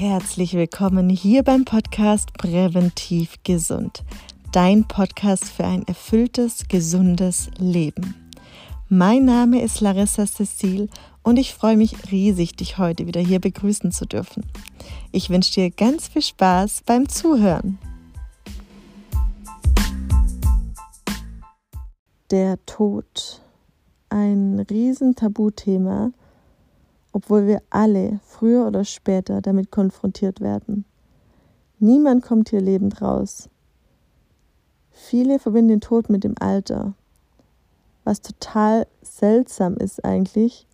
Herzlich willkommen hier beim Podcast Präventiv Gesund, dein Podcast für ein erfülltes, gesundes Leben. Mein Name ist Larissa Cecil und ich freue mich riesig, dich heute wieder hier begrüßen zu dürfen. Ich wünsche dir ganz viel Spaß beim Zuhören. Der Tod, ein Riesentabuthema, obwohl wir alle früher oder später damit konfrontiert werden. Niemand kommt hier lebend raus. Viele verbinden den Tod mit dem Alter, was total seltsam ist eigentlich,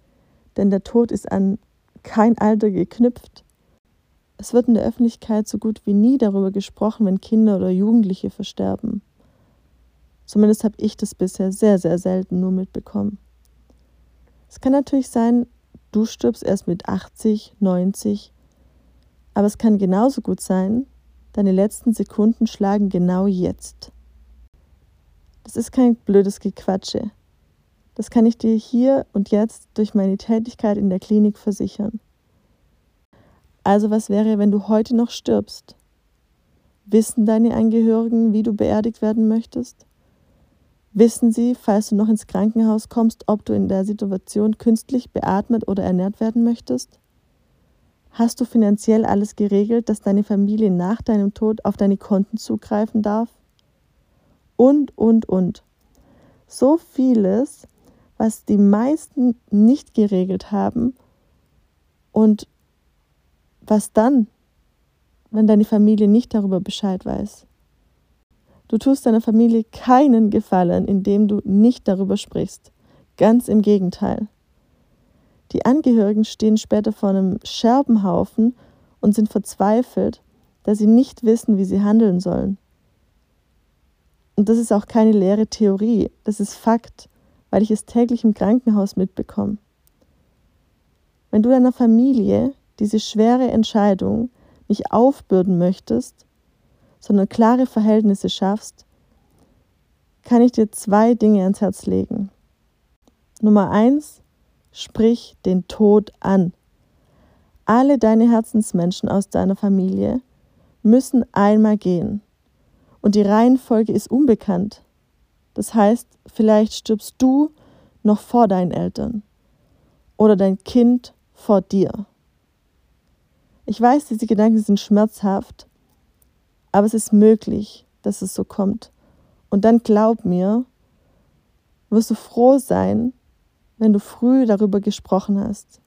denn der Tod ist an kein Alter geknüpft. Es wird in der Öffentlichkeit so gut wie nie darüber gesprochen, wenn Kinder oder Jugendliche versterben. Zumindest habe ich das bisher sehr, sehr selten nur mitbekommen. Es kann natürlich sein, Du stirbst erst mit 80, 90. Aber es kann genauso gut sein, deine letzten Sekunden schlagen genau jetzt. Das ist kein blödes Gequatsche. Das kann ich dir hier und jetzt durch meine Tätigkeit in der Klinik versichern. Also was wäre, wenn du heute noch stirbst? Wissen deine Angehörigen, wie du beerdigt werden möchtest? Wissen Sie, falls du noch ins Krankenhaus kommst, ob du in der Situation künstlich beatmet oder ernährt werden möchtest? Hast du finanziell alles geregelt, dass deine Familie nach deinem Tod auf deine Konten zugreifen darf? Und, und, und. So vieles, was die meisten nicht geregelt haben und was dann, wenn deine Familie nicht darüber Bescheid weiß. Du tust deiner Familie keinen Gefallen, indem du nicht darüber sprichst. Ganz im Gegenteil. Die Angehörigen stehen später vor einem Scherbenhaufen und sind verzweifelt, da sie nicht wissen, wie sie handeln sollen. Und das ist auch keine leere Theorie, das ist Fakt, weil ich es täglich im Krankenhaus mitbekomme. Wenn du deiner Familie diese schwere Entscheidung nicht aufbürden möchtest, sondern klare Verhältnisse schaffst, kann ich dir zwei Dinge ans Herz legen. Nummer eins, sprich den Tod an. Alle deine Herzensmenschen aus deiner Familie müssen einmal gehen. Und die Reihenfolge ist unbekannt. Das heißt, vielleicht stirbst du noch vor deinen Eltern oder dein Kind vor dir. Ich weiß, diese Gedanken sind schmerzhaft, aber es ist möglich, dass es so kommt. Und dann glaub mir, wirst du froh sein, wenn du früh darüber gesprochen hast.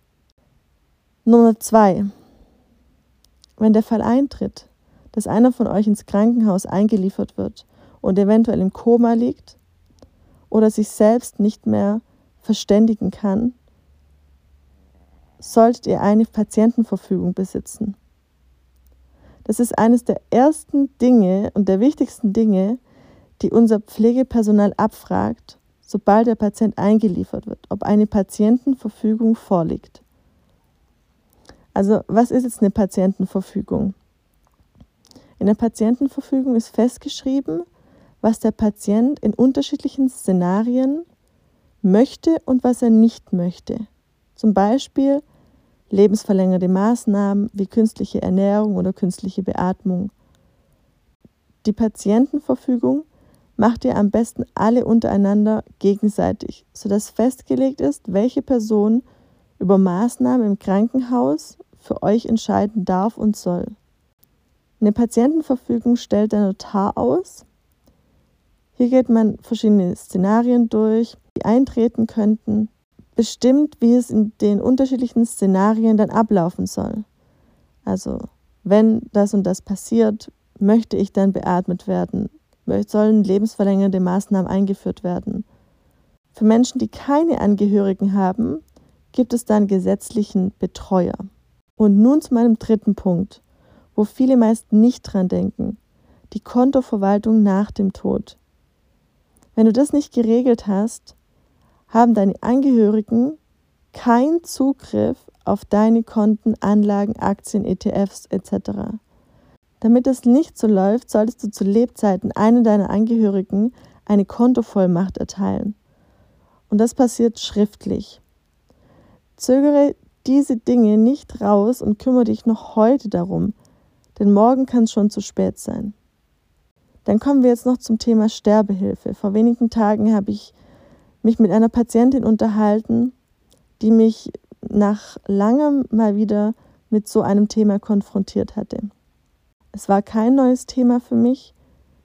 Nummer zwei. Wenn der Fall eintritt, dass einer von euch ins Krankenhaus eingeliefert wird und eventuell im Koma liegt oder sich selbst nicht mehr verständigen kann, solltet ihr eine Patientenverfügung besitzen. Das ist eines der ersten Dinge und der wichtigsten Dinge, die unser Pflegepersonal abfragt, sobald der Patient eingeliefert wird, ob eine Patientenverfügung vorliegt. Also was ist jetzt eine Patientenverfügung? In der Patientenverfügung ist festgeschrieben, was der Patient in unterschiedlichen Szenarien möchte und was er nicht möchte. Zum Beispiel lebensverlängernde Maßnahmen wie künstliche Ernährung oder künstliche Beatmung. Die Patientenverfügung macht ihr am besten alle untereinander gegenseitig, sodass festgelegt ist, welche Person über Maßnahmen im Krankenhaus für euch entscheiden darf und soll. Eine Patientenverfügung stellt der Notar aus. Hier geht man verschiedene Szenarien durch, die eintreten könnten bestimmt, wie es in den unterschiedlichen Szenarien dann ablaufen soll. Also, wenn das und das passiert, möchte ich dann beatmet werden, sollen lebensverlängernde Maßnahmen eingeführt werden. Für Menschen, die keine Angehörigen haben, gibt es dann gesetzlichen Betreuer. Und nun zu meinem dritten Punkt, wo viele meist nicht dran denken, die Kontoverwaltung nach dem Tod. Wenn du das nicht geregelt hast, haben deine Angehörigen keinen Zugriff auf deine Konten, Anlagen, Aktien, ETFs etc. Damit das nicht so läuft, solltest du zu Lebzeiten einem deiner Angehörigen eine Kontovollmacht erteilen. Und das passiert schriftlich. Zögere diese Dinge nicht raus und kümmere dich noch heute darum, denn morgen kann es schon zu spät sein. Dann kommen wir jetzt noch zum Thema Sterbehilfe. Vor wenigen Tagen habe ich mich mit einer Patientin unterhalten, die mich nach langem mal wieder mit so einem Thema konfrontiert hatte. Es war kein neues Thema für mich,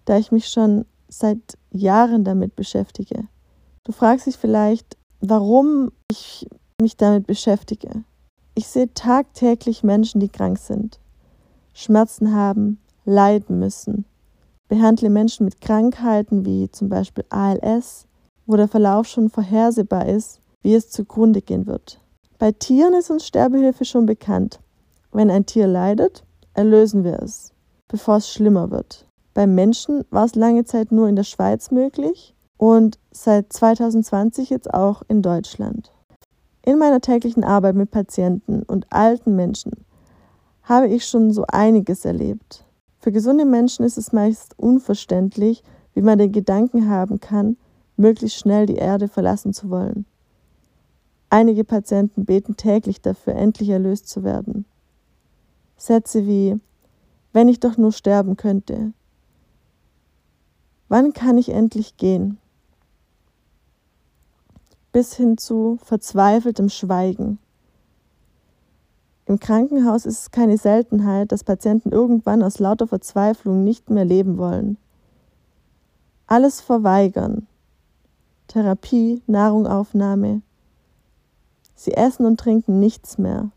da ich mich schon seit Jahren damit beschäftige. Du fragst dich vielleicht, warum ich mich damit beschäftige. Ich sehe tagtäglich Menschen, die krank sind, Schmerzen haben, leiden müssen. Behandle Menschen mit Krankheiten wie zum Beispiel ALS, wo der Verlauf schon vorhersehbar ist, wie es zugrunde gehen wird. Bei Tieren ist uns Sterbehilfe schon bekannt. Wenn ein Tier leidet, erlösen wir es, bevor es schlimmer wird. Beim Menschen war es lange Zeit nur in der Schweiz möglich und seit 2020 jetzt auch in Deutschland. In meiner täglichen Arbeit mit Patienten und alten Menschen habe ich schon so einiges erlebt. Für gesunde Menschen ist es meist unverständlich, wie man den Gedanken haben kann, möglichst schnell die Erde verlassen zu wollen. Einige Patienten beten täglich dafür, endlich erlöst zu werden. Sätze wie Wenn ich doch nur sterben könnte. Wann kann ich endlich gehen? bis hin zu verzweifeltem Schweigen. Im Krankenhaus ist es keine Seltenheit, dass Patienten irgendwann aus lauter Verzweiflung nicht mehr leben wollen. Alles verweigern. Therapie, Nahrungaufnahme. Sie essen und trinken nichts mehr.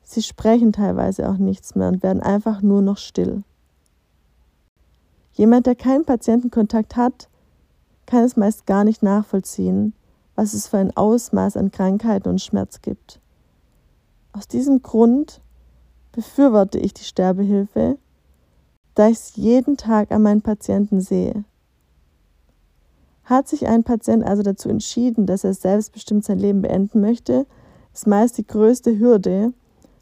Sie sprechen teilweise auch nichts mehr und werden einfach nur noch still. Jemand, der keinen Patientenkontakt hat, kann es meist gar nicht nachvollziehen, was es für ein Ausmaß an Krankheiten und Schmerz gibt. Aus diesem Grund befürworte ich die Sterbehilfe, da ich es jeden Tag an meinen Patienten sehe. Hat sich ein Patient also dazu entschieden, dass er selbstbestimmt sein Leben beenden möchte, ist meist die größte Hürde,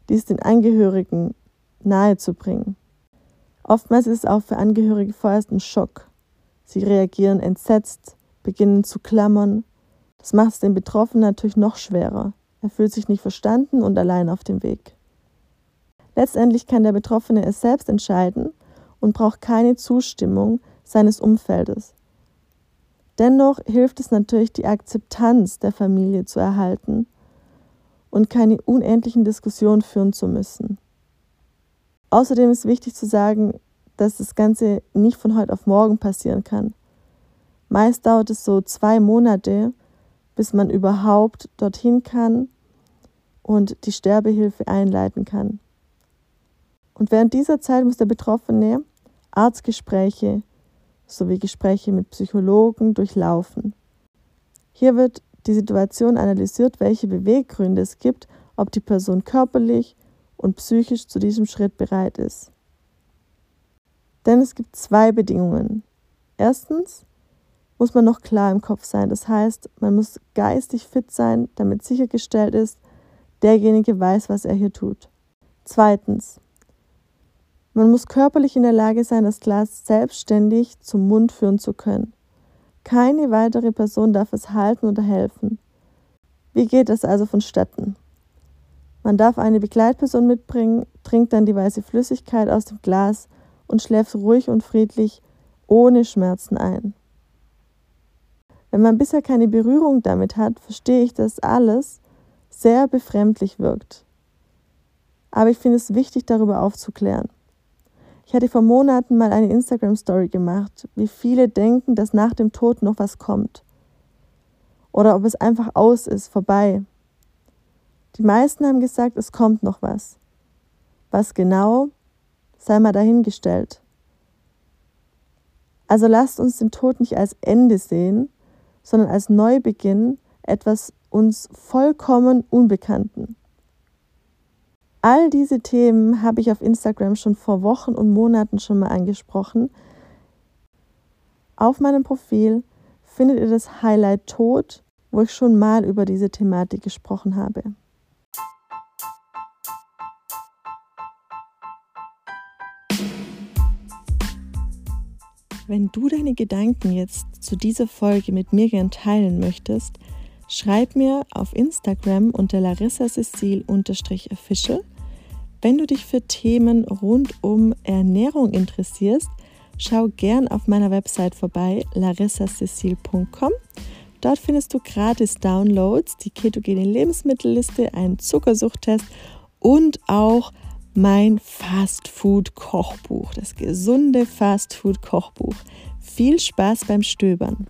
dies den Angehörigen nahezubringen. Oftmals ist es auch für Angehörige vorerst ein Schock. Sie reagieren entsetzt, beginnen zu klammern das macht es den Betroffenen natürlich noch schwerer. Er fühlt sich nicht verstanden und allein auf dem Weg. Letztendlich kann der Betroffene es selbst entscheiden und braucht keine Zustimmung seines Umfeldes. Dennoch hilft es natürlich, die Akzeptanz der Familie zu erhalten und keine unendlichen Diskussionen führen zu müssen. Außerdem ist wichtig zu sagen, dass das Ganze nicht von heute auf morgen passieren kann. Meist dauert es so zwei Monate, bis man überhaupt dorthin kann und die Sterbehilfe einleiten kann. Und während dieser Zeit muss der Betroffene Arztgespräche sowie Gespräche mit Psychologen durchlaufen. Hier wird die Situation analysiert, welche Beweggründe es gibt, ob die Person körperlich und psychisch zu diesem Schritt bereit ist. Denn es gibt zwei Bedingungen. Erstens, muss man noch klar im Kopf sein. Das heißt, man muss geistig fit sein, damit sichergestellt ist, derjenige weiß, was er hier tut. Zweitens, man muss körperlich in der Lage sein, das Glas selbstständig zum Mund führen zu können. Keine weitere Person darf es halten oder helfen. Wie geht das also vonstatten? Man darf eine Begleitperson mitbringen, trinkt dann die weiße Flüssigkeit aus dem Glas und schläft ruhig und friedlich ohne Schmerzen ein. Wenn man bisher keine Berührung damit hat, verstehe ich, dass alles sehr befremdlich wirkt. Aber ich finde es wichtig, darüber aufzuklären. Ich hatte vor Monaten mal eine Instagram-Story gemacht, wie viele denken, dass nach dem Tod noch was kommt. Oder ob es einfach aus ist, vorbei. Die meisten haben gesagt, es kommt noch was. Was genau, sei mal dahingestellt. Also lasst uns den Tod nicht als Ende sehen, sondern als Neubeginn etwas uns vollkommen Unbekannten. All diese Themen habe ich auf Instagram schon vor Wochen und Monaten schon mal angesprochen. Auf meinem Profil findet ihr das Highlight Tod, wo ich schon mal über diese Thematik gesprochen habe. Wenn du deine Gedanken jetzt zu dieser Folge mit mir gern teilen möchtest, Schreib mir auf Instagram unter Larissa Cecil-official. Wenn du dich für Themen rund um Ernährung interessierst, schau gern auf meiner Website vorbei, larissacecil.com. Dort findest du gratis Downloads, die ketogene Lebensmittelliste, einen Zuckersuchttest und auch mein Fast Food Kochbuch, das gesunde Fast Food Kochbuch. Viel Spaß beim Stöbern.